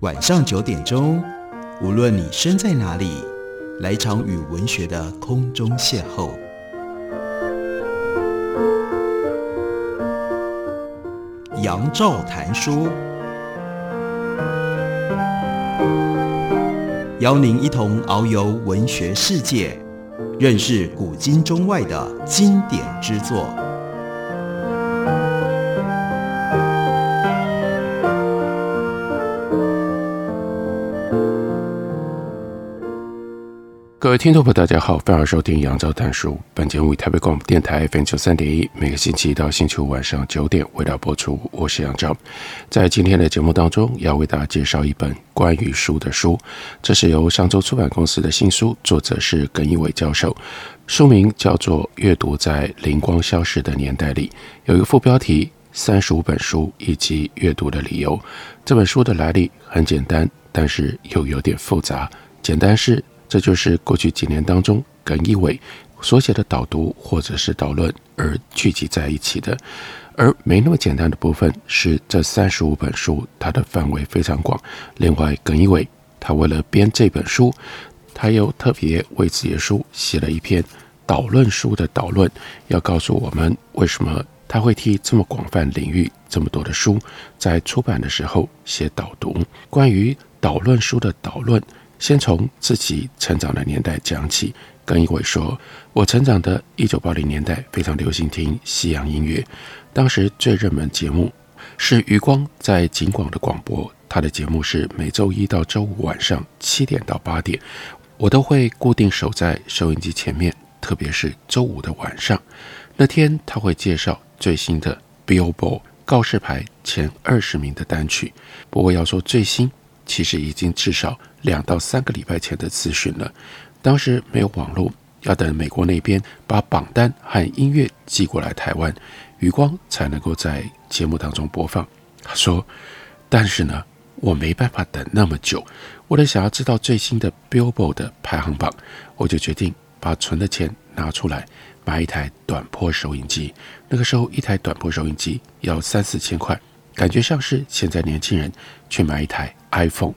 晚上九点钟，无论你身在哪里，来场与文学的空中邂逅。杨照谈书，邀您一同遨游文学世界，认识古今中外的经典之作。各位听众朋友，大家好，欢迎收听杨照谈书。本节目以台北广播电台 FM 九三点一，每个星期一到星期五晚上九点为大家播出。我是杨照，在今天的节目当中，要为大家介绍一本关于书的书。这是由上周出版公司的新书，作者是耿一伟教授。书名叫做《阅读在灵光消逝的年代里》，有一个副标题：三十五本书以及阅读的理由。这本书的来历很简单，但是又有点复杂。简单是。这就是过去几年当中耿一伟所写的导读或者是导论而聚集在一起的，而没那么简单的部分是这三十五本书，它的范围非常广。另外，耿一伟他为了编这本书，他又特别为自己的书写了一篇导论书的导论，要告诉我们为什么他会替这么广泛领域这么多的书在出版的时候写导读。关于导论书的导论。先从自己成长的年代讲起。耿一伟说：“我成长的一九八零年代非常流行听西洋音乐，当时最热门节目是余光在警广的广播，他的节目是每周一到周五晚上七点到八点，我都会固定守在收音机前面，特别是周五的晚上。那天他会介绍最新的 Billboard 告示牌前二十名的单曲，不过要说最新。”其实已经至少两到三个礼拜前的资讯了。当时没有网络，要等美国那边把榜单和音乐寄过来台湾，余光才能够在节目当中播放。他说：“但是呢，我没办法等那么久。为了想要知道最新的 Billboard 的排行榜，我就决定把存的钱拿出来买一台短波收音机。那个时候，一台短波收音机要三四千块。”感觉像是现在年轻人去买一台 iPhone。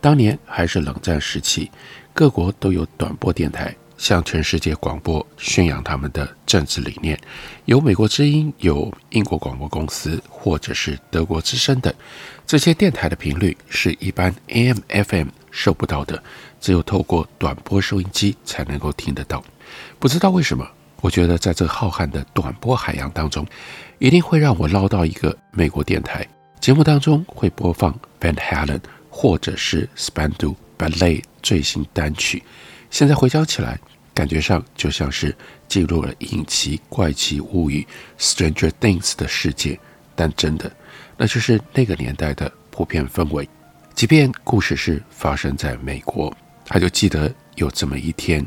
当年还是冷战时期，各国都有短波电台向全世界广播宣扬他们的政治理念。有美国之音，有英国广播公司，或者是德国之声等。这些电台的频率是一般 AM、FM 收不到的，只有透过短波收音机才能够听得到。不知道为什么，我觉得在这浩瀚的短波海洋当中。一定会让我捞到一个美国电台节目当中会播放 Van Halen 或者是 Spandau Ballet 最新单曲。现在回想起来，感觉上就像是进入了隐奇怪奇物语 Stranger Things 的世界。但真的，那就是那个年代的普遍氛围。即便故事是发生在美国，他就记得有这么一天，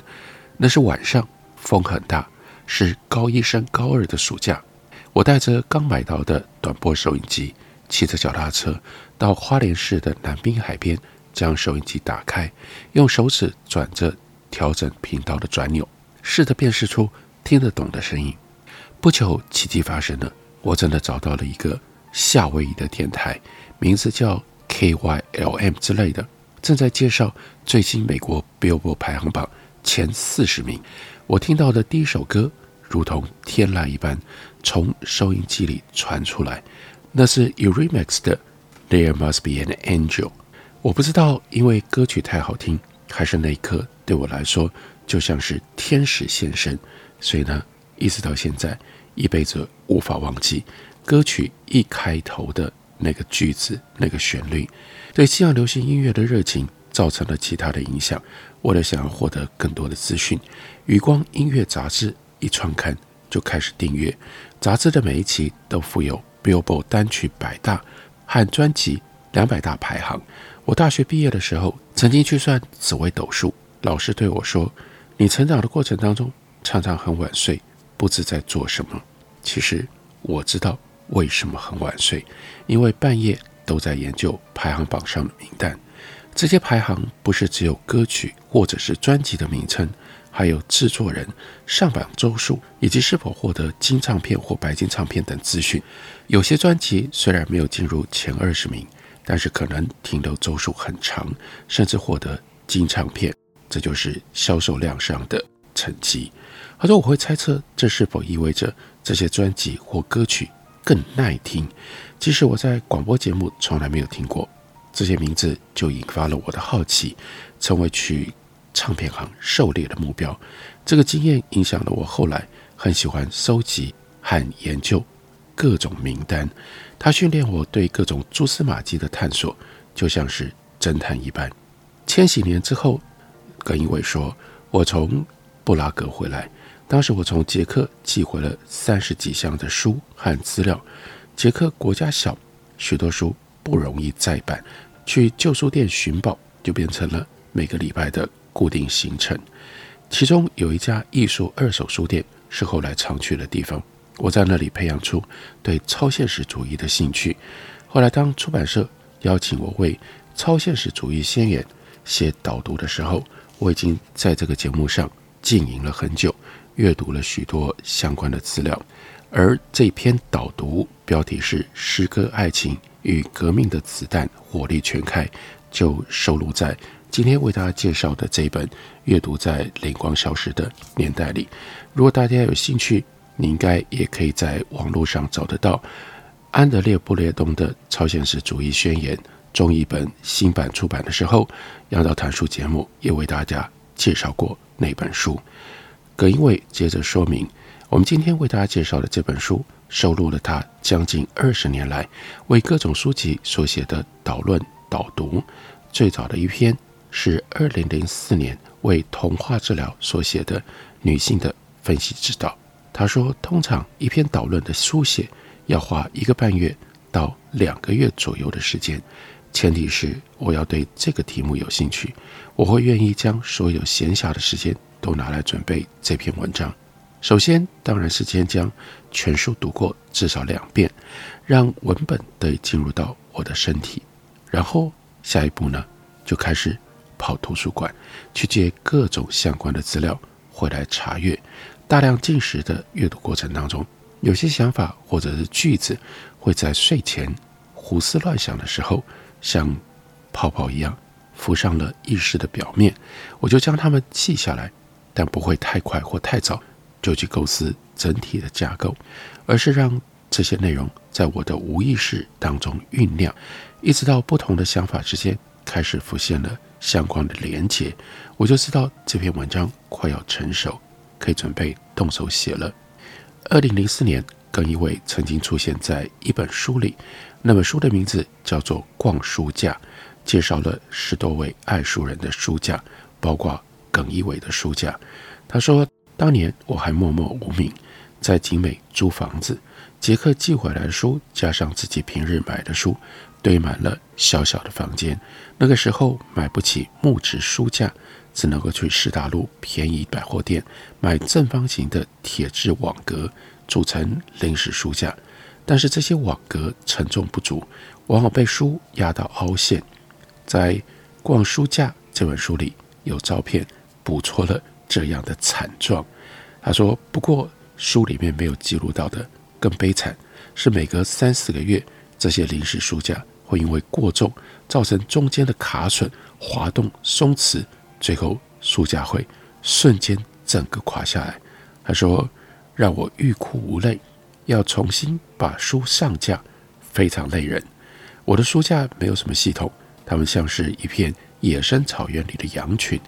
那是晚上，风很大，是高一升高二的暑假。我带着刚买到的短波收音机，骑着脚踏车到花莲市的南滨海边，将收音机打开，用手指转着调整频道的转钮，试着辨识出听得懂的声音。不久，奇迹发生了，我真的找到了一个夏威夷的电台，名字叫 KYLM 之类的，正在介绍最新美国 Billboard 排行榜前四十名。我听到的第一首歌，如同天籁一般。从收音机里传出来，那是 Eurythmics 的《There Must Be an Angel》。我不知道，因为歌曲太好听，还是那一刻对我来说就像是天使现身。所以呢，一直到现在，一辈子无法忘记歌曲一开头的那个句子、那个旋律。对西洋流行音乐的热情造成了其他的影响。为了想要获得更多的资讯，《余光音乐杂志》一创刊就开始订阅。杂志的每一期都附有 Billboard 单曲百大和专辑两百大排行。我大学毕业的时候，曾经去算紫微斗数，老师对我说：“你成长的过程当中，常常很晚睡，不知在做什么。”其实我知道为什么很晚睡，因为半夜都在研究排行榜上的名单。这些排行不是只有歌曲或者是专辑的名称，还有制作人、上榜周数以及是否获得金唱片或白金唱片等资讯。有些专辑虽然没有进入前二十名，但是可能停留周数很长，甚至获得金唱片，这就是销售量上的成绩。他说：“我会猜测，这是否意味着这些专辑或歌曲更耐听？即使我在广播节目从来没有听过，这些名字就引发了我的好奇，成为去唱片行狩猎的目标。这个经验影响了我后来很喜欢收集和研究各种名单。它训练我对各种蛛丝马迹的探索，就像是侦探一般。千禧年之后，耿一伟说，我从布拉格回来。”当时我从捷克寄回了三十几箱的书和资料。捷克国家小，许多书不容易再版，去旧书店寻宝就变成了每个礼拜的固定行程。其中有一家艺术二手书店是后来常去的地方。我在那里培养出对超现实主义的兴趣。后来当出版社邀请我为《超现实主义宣言》写导读的时候，我已经在这个节目上经营了很久。阅读了许多相关的资料，而这篇导读标题是《诗歌、爱情与革命的子弹火力全开》，就收录在今天为大家介绍的这一本《阅读在灵光消失的年代》里。如果大家有兴趣，你应该也可以在网络上找得到安德烈·布列东的《超现实主义宣言》中译本新版出版的时候，杨照谈书节目也为大家介绍过那本书。葛英伟接着说明，我们今天为大家介绍的这本书，收录了他将近二十年来为各种书籍所写的导论导读。最早的一篇是二零零四年为童话治疗所写的女性的分析之道。他说，通常一篇导论的书写要花一个半月到两个月左右的时间，前提是我要对这个题目有兴趣，我会愿意将所有闲暇的时间。都拿来准备这篇文章。首先，当然是先将全书读过至少两遍，让文本得以进入到我的身体。然后，下一步呢，就开始跑图书馆去借各种相关的资料回来查阅。大量进食的阅读过程当中，有些想法或者是句子会在睡前胡思乱想的时候，像泡泡一样浮上了意识的表面，我就将它们记下来。但不会太快或太早就去构思整体的架构，而是让这些内容在我的无意识当中酝酿，一直到不同的想法之间开始浮现了相关的连结，我就知道这篇文章快要成熟，可以准备动手写了。二零零四年，耿一伟曾经出现在一本书里，那本书的名字叫做《逛书架》，介绍了十多位爱书人的书架，包括。耿一伟的书架，他说：“当年我还默默无名，在景美租房子，杰克寄回来的书加上自己平日买的书，堆满了小小的房间。那个时候买不起木质书架，只能够去士大路便宜百货店买正方形的铁质网格组成临时书架。但是这些网格承重不足，往往被书压到凹陷。在《逛书架》这本书里有照片。”捕捉了这样的惨状。他说：“不过书里面没有记录到的更悲惨，是每隔三四个月，这些临时书架会因为过重，造成中间的卡榫、滑动、松弛，最后书架会瞬间整个垮下来。”他说：“让我欲哭无泪，要重新把书上架，非常累人。我的书架没有什么系统，它们像是一片野生草原里的羊群。”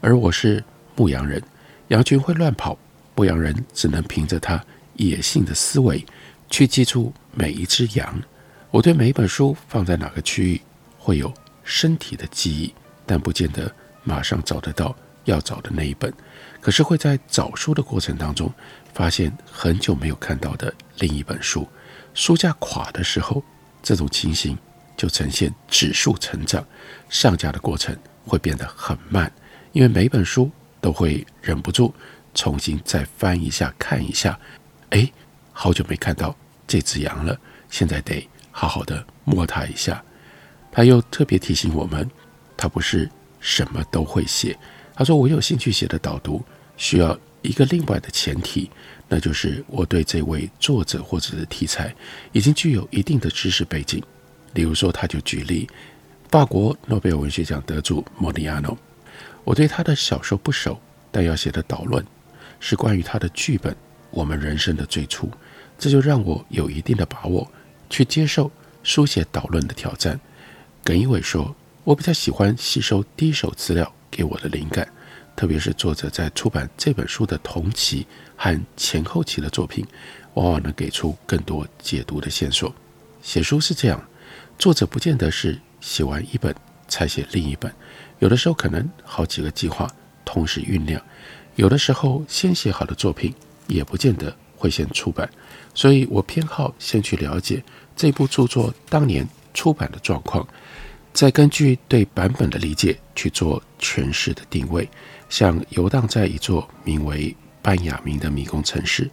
而我是牧羊人，羊群会乱跑，牧羊人只能凭着他野性的思维去记住每一只羊。我对每一本书放在哪个区域会有身体的记忆，但不见得马上找得到要找的那一本。可是会在找书的过程当中，发现很久没有看到的另一本书。书架垮的时候，这种情形就呈现指数成长，上架的过程会变得很慢。因为每本书都会忍不住重新再翻一下看一下，哎，好久没看到这只羊了，现在得好好的摸它一下。他又特别提醒我们，他不是什么都会写。他说：“我有兴趣写的导读，需要一个另外的前提，那就是我对这位作者或者是题材已经具有一定的知识背景。例如说，他就举例法国诺贝尔文学奖得主莫里亚诺，我对他的小说不熟，但要写的导论是关于他的剧本《我们人生的最初》，这就让我有一定的把握去接受书写导论的挑战。耿一伟说，我比较喜欢吸收第一手资料给我的灵感，特别是作者在出版这本书的同期和前后期的作品，往往能给出更多解读的线索。写书是这样，作者不见得是写完一本才写另一本，有的时候可能好几个计划同时酝酿，有的时候先写好的作品也不见得会先出版，所以我偏好先去了解这部著作当年出版的状况。再根据对版本的理解去做诠释的定位，像游荡在一座名为班雅明的迷宫城市，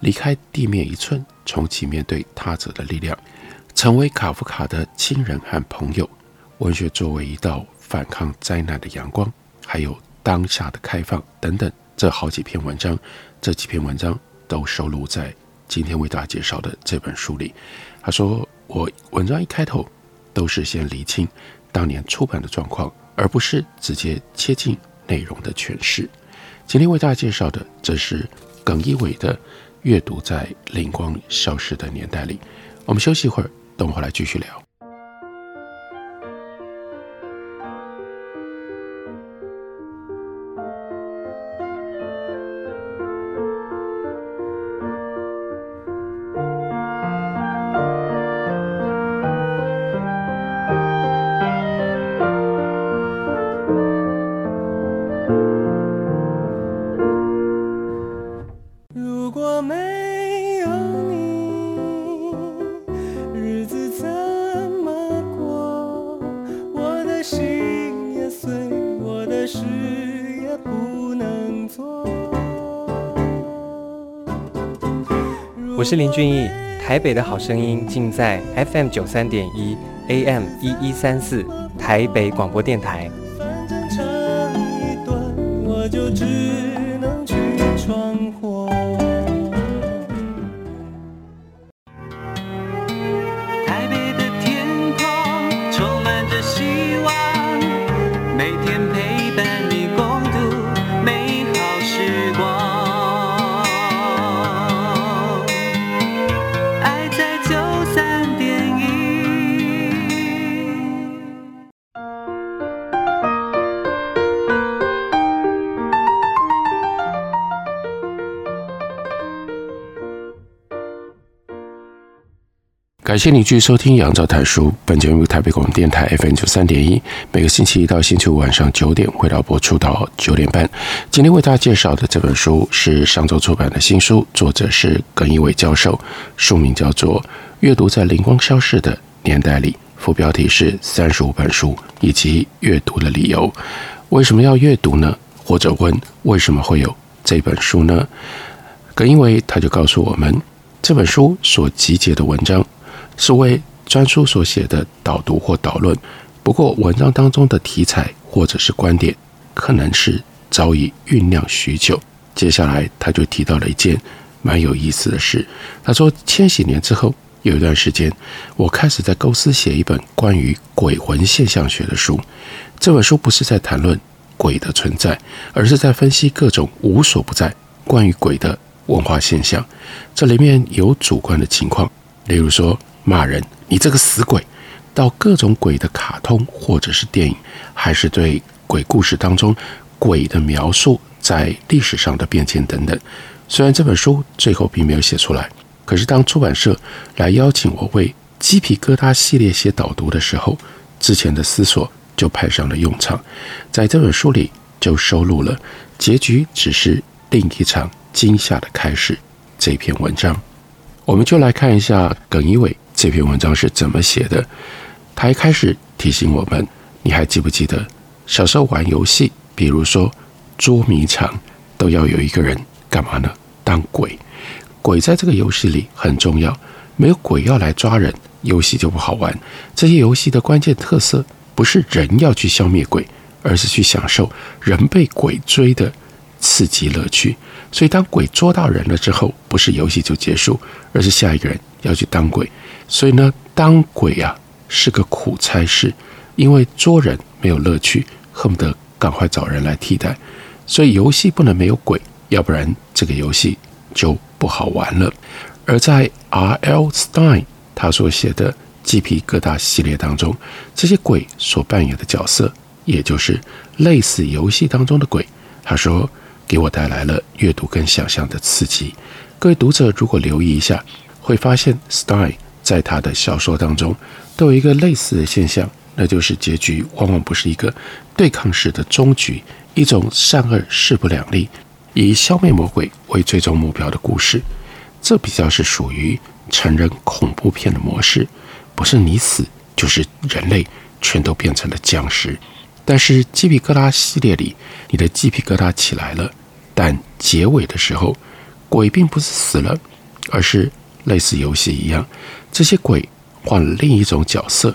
离开地面一寸，重启面对他者的力量，成为卡夫卡的亲人和朋友。文学作为一道反抗灾难的阳光，还有当下的开放等等，这好几篇文章，这几篇文章都收录在今天为大家介绍的这本书里。他说：“我文章一开头。”都是先厘清当年出版的状况，而不是直接切进内容的诠释。今天为大家介绍的，则是耿一伟的《阅读在灵光消失的年代里》。我们休息一会儿，等会儿来继续聊。我是林俊逸，台北的好声音尽在 FM 九三点一 AM 一一三四台北广播电台。感谢你继续收听《杨照谈书》。本节目由台北广播电台 FM 九三点一，每个星期一到星期五晚上九点回到播出到九点半。今天为大家介绍的这本书是上周出版的新书，作者是耿一伟教授，书名叫做《阅读在灵光消逝的年代里》，副标题是“三十五本书以及阅读的理由”。为什么要阅读呢？或者问为什么会有这本书呢？耿一伟他就告诉我们，这本书所集结的文章。是为专书所写的导读或导论，不过文章当中的题材或者是观点，可能是早已酝酿许久。接下来他就提到了一件蛮有意思的事，他说千禧年之后有一段时间，我开始在构思写一本关于鬼魂现象学的书。这本书不是在谈论鬼的存在，而是在分析各种无所不在关于鬼的文化现象。这里面有主观的情况，例如说。骂人，你这个死鬼！到各种鬼的卡通或者是电影，还是对鬼故事当中鬼的描述在历史上的变迁等等。虽然这本书最后并没有写出来，可是当出版社来邀请我为鸡皮疙瘩系列写导读的时候，之前的思索就派上了用场。在这本书里就收录了“结局只是另一场惊吓的开始”这篇文章。我们就来看一下耿一伟。这篇文章是怎么写的？他一开始提醒我们：你还记不记得小时候玩游戏，比如说捉迷藏，都要有一个人干嘛呢？当鬼。鬼在这个游戏里很重要，没有鬼要来抓人，游戏就不好玩。这些游戏的关键特色不是人要去消灭鬼，而是去享受人被鬼追的刺激乐趣。所以，当鬼捉到人了之后，不是游戏就结束，而是下一个人要去当鬼。所以呢，当鬼啊是个苦差事，因为捉人没有乐趣，恨不得赶快找人来替代。所以，游戏不能没有鬼，要不然这个游戏就不好玩了。而在 R.L. Stein 他所写的《鸡皮疙瘩》系列当中，这些鬼所扮演的角色，也就是类似游戏当中的鬼。他说。给我带来了阅读跟想象的刺激。各位读者如果留意一下，会发现 Stein 在他的小说当中都有一个类似的现象，那就是结局往往不是一个对抗式的终局，一种善恶势不两立，以消灭魔鬼为最终目标的故事。这比较是属于成人恐怖片的模式，不是你死就是人类全都变成了僵尸。但是鸡皮疙瘩系列里，你的鸡皮疙瘩起来了，但结尾的时候，鬼并不是死了，而是类似游戏一样，这些鬼换了另一种角色，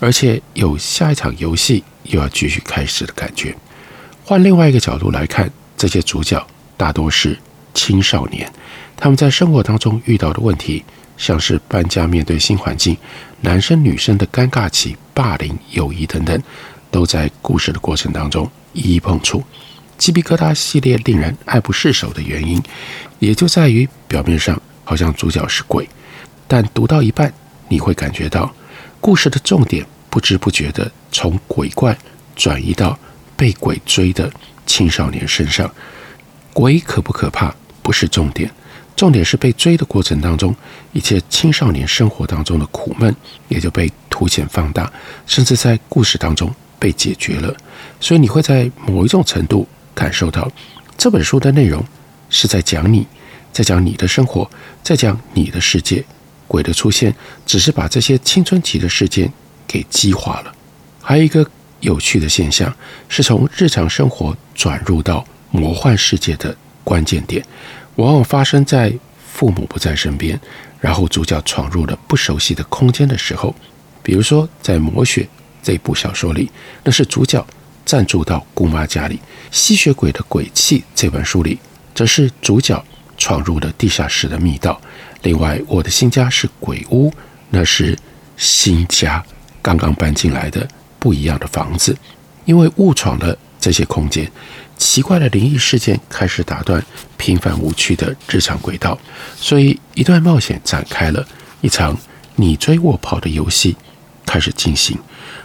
而且有下一场游戏又要继续开始的感觉。换另外一个角度来看，这些主角大多是青少年，他们在生活当中遇到的问题，像是搬家、面对新环境、男生女生的尴尬期、霸凌、友谊等等。都在故事的过程当中一一碰触。鸡皮疙瘩系列令人爱不释手的原因，也就在于表面上好像主角是鬼，但读到一半，你会感觉到故事的重点不知不觉地从鬼怪转移到被鬼追的青少年身上。鬼可不可怕不是重点，重点是被追的过程当中，一切青少年生活当中的苦闷也就被凸显放大，甚至在故事当中。被解决了，所以你会在某一种程度感受到这本书的内容是在讲你，在讲你的生活，在讲你的世界。鬼的出现只是把这些青春期的事件给激化了。还有一个有趣的现象，是从日常生活转入到魔幻世界的关键点，往往发生在父母不在身边，然后主角闯入了不熟悉的空间的时候，比如说在《魔血》。这部小说里，那是主角暂住到姑妈家里；《吸血鬼的鬼气》这本书里，则是主角闯入了地下室的密道。另外，我的新家是鬼屋，那是新家刚刚搬进来的不一样的房子。因为误闯了这些空间，奇怪的灵异事件开始打断平凡无趣的日常轨道，所以一段冒险展开了，一场你追我跑的游戏开始进行。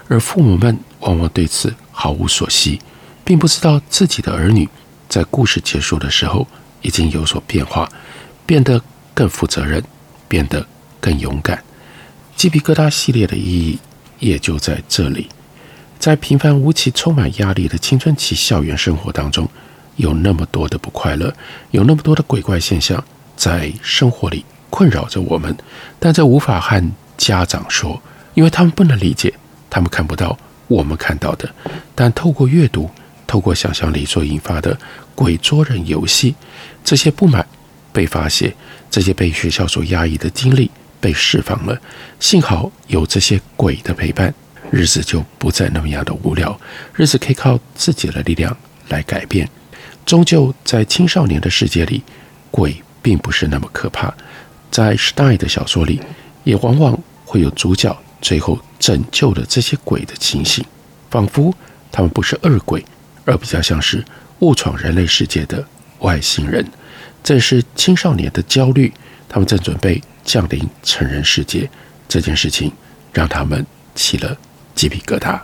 而父母们往往对此毫无所悉，并不知道自己的儿女在故事结束的时候已经有所变化，变得更负责任，变得更勇敢。鸡皮疙瘩系列的意义也就在这里，在平凡无奇、充满压力的青春期校园生活当中，有那么多的不快乐，有那么多的鬼怪现象在生活里困扰着我们，但这无法和家长说，因为他们不能理解。他们看不到我们看到的，但透过阅读，透过想象力所引发的鬼捉人游戏，这些不满被发泄，这些被学校所压抑的经历被释放了。幸好有这些鬼的陪伴，日子就不再那么样的无聊，日子可以靠自己的力量来改变。终究在青少年的世界里，鬼并不是那么可怕。在 Stine 的小说里，也往往会有主角。最后拯救了这些鬼的情形，仿佛他们不是恶鬼，而比较像是误闯人类世界的外星人。正是青少年的焦虑，他们正准备降临成人世界，这件事情让他们起了鸡皮疙瘩。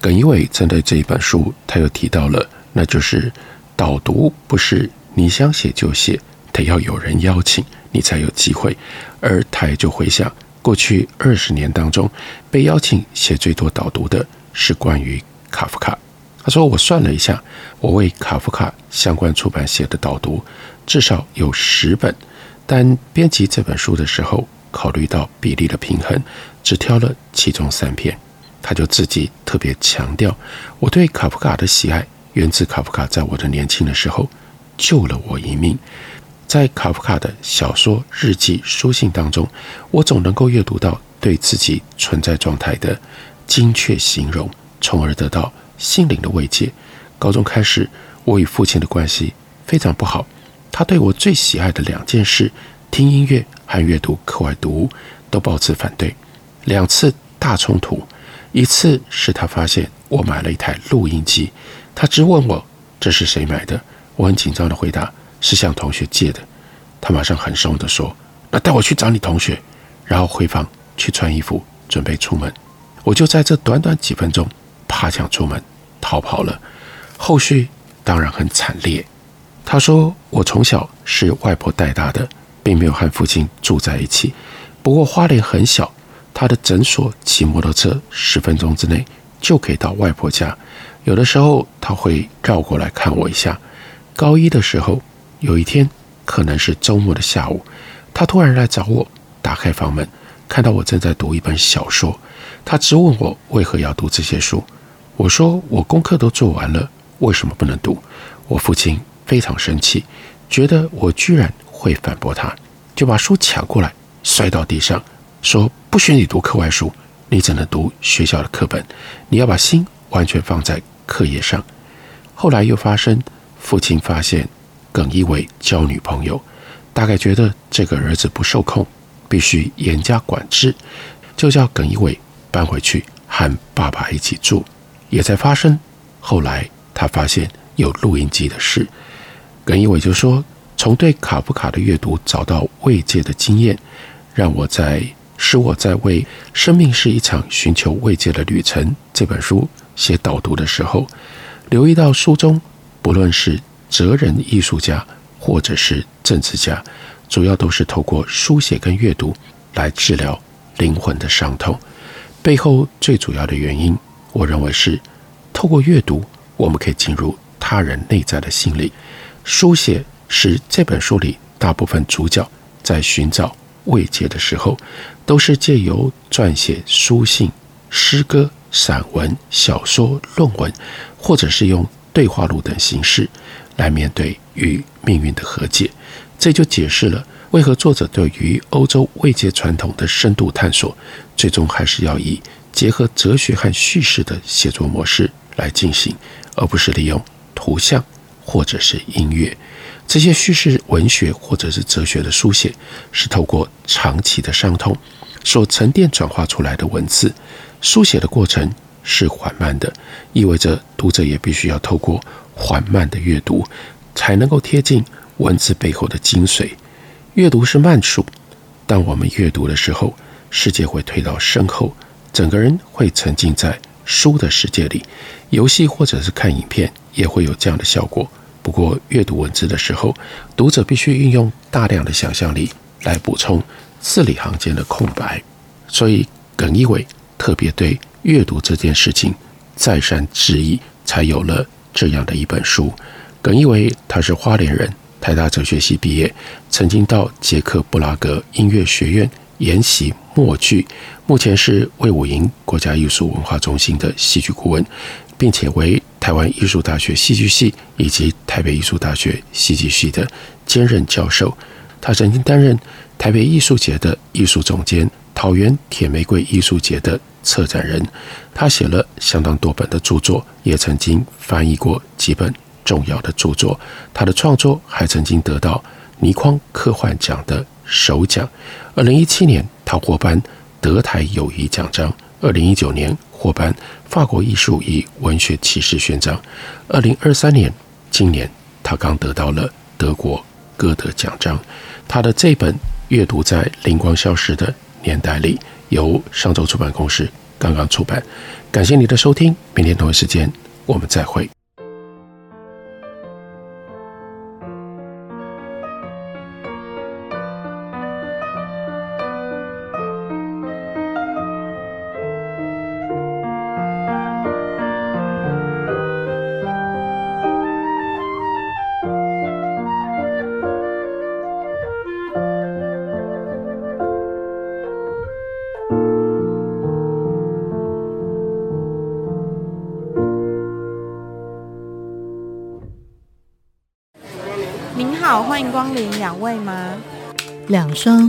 耿一伟针对这一本书，他又提到了，那就是导读不是你想写就写，得要有人邀请你才有机会，而他也就回想。过去二十年当中，被邀请写最多导读的是关于卡夫卡。他说：“我算了一下，我为卡夫卡相关出版写的导读至少有十本，但编辑这本书的时候，考虑到比例的平衡，只挑了其中三篇。他就自己特别强调，我对卡夫卡的喜爱源自卡夫卡在我的年轻的时候救了我一命。”在卡夫卡的小说、日记、书信当中，我总能够阅读到对自己存在状态的精确形容，从而得到心灵的慰藉。高中开始，我与父亲的关系非常不好。他对我最喜爱的两件事——听音乐和阅读课外读物，都抱持反对。两次大冲突，一次是他发现我买了一台录音机，他质问我这是谁买的。我很紧张的回答是向同学借的。他马上很凶地说：“那带我去找你同学。”然后回房去穿衣服，准备出门。我就在这短短几分钟爬墙出门逃跑了。后续当然很惨烈。他说我从小是由外婆带大的，并没有和父亲住在一起。不过花莲很小，他的诊所骑摩托车十分钟之内就可以到外婆家。有的时候他会绕过来看我一下。高一的时候，有一天可能是周末的下午，他突然来找我。打开房门，看到我正在读一本小说，他质问我为何要读这些书。我说我功课都做完了，为什么不能读？我父亲非常生气，觉得我居然会反驳他，就把书抢过来摔到地上，说不许你读课外书，你只能读学校的课本，你要把心完全放在课业上。后来又发生，父亲发现耿一伟交女朋友，大概觉得这个儿子不受控。必须严加管制，就叫耿一伟搬回去和爸爸一起住。也在发生，后来他发现有录音机的事，耿一伟就说：“从对卡夫卡的阅读找到慰藉的经验，让我在使我在为《生命是一场寻求慰藉的旅程》这本书写导读的时候，留意到书中不论是哲人艺术家或者是政治家。”主要都是透过书写跟阅读来治疗灵魂的伤痛，背后最主要的原因，我认为是透过阅读，我们可以进入他人内在的心理。书写是这本书里大部分主角在寻找慰藉的时候，都是借由撰写书信、诗歌、散文、小说、论文，或者是用对话录等形式来面对与命运的和解。这就解释了为何作者对于欧洲慰藉传统的深度探索，最终还是要以结合哲学和叙事的写作模式来进行，而不是利用图像或者是音乐。这些叙事文学或者是哲学的书写，是透过长期的伤痛所沉淀转化出来的文字。书写的过程是缓慢的，意味着读者也必须要透过缓慢的阅读，才能够贴近。文字背后的精髓，阅读是慢速。当我们阅读的时候，世界会退到身后，整个人会沉浸在书的世界里。游戏或者是看影片也会有这样的效果。不过，阅读文字的时候，读者必须运用大量的想象力来补充字里行间的空白。所以，耿一伟特别对阅读这件事情再三质疑，才有了这样的一本书。耿一伟他是花莲人。台大哲学系毕业，曾经到捷克布拉格音乐学院研习默剧，目前是魏武营国家艺术文化中心的戏剧顾问，并且为台湾艺术大学戏剧系以及台北艺术大学戏剧系的兼任教授。他曾经担任台北艺术节的艺术总监，桃园铁玫瑰艺术节的策展人。他写了相当多本的著作，也曾经翻译过几本。重要的著作，他的创作还曾经得到倪匡科幻奖的首奖。二零一七年，他获颁德台友谊奖章；二零一九年，获颁法国艺术与文学骑士勋章；二零二三年，今年他刚得到了德国歌德奖章。他的这本《阅读在灵光消失的年代里》，由上周出版公司刚刚出版。感谢你的收听，明天同一时间我们再会。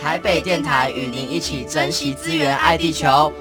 台北电台与您一起珍惜资源，爱地球。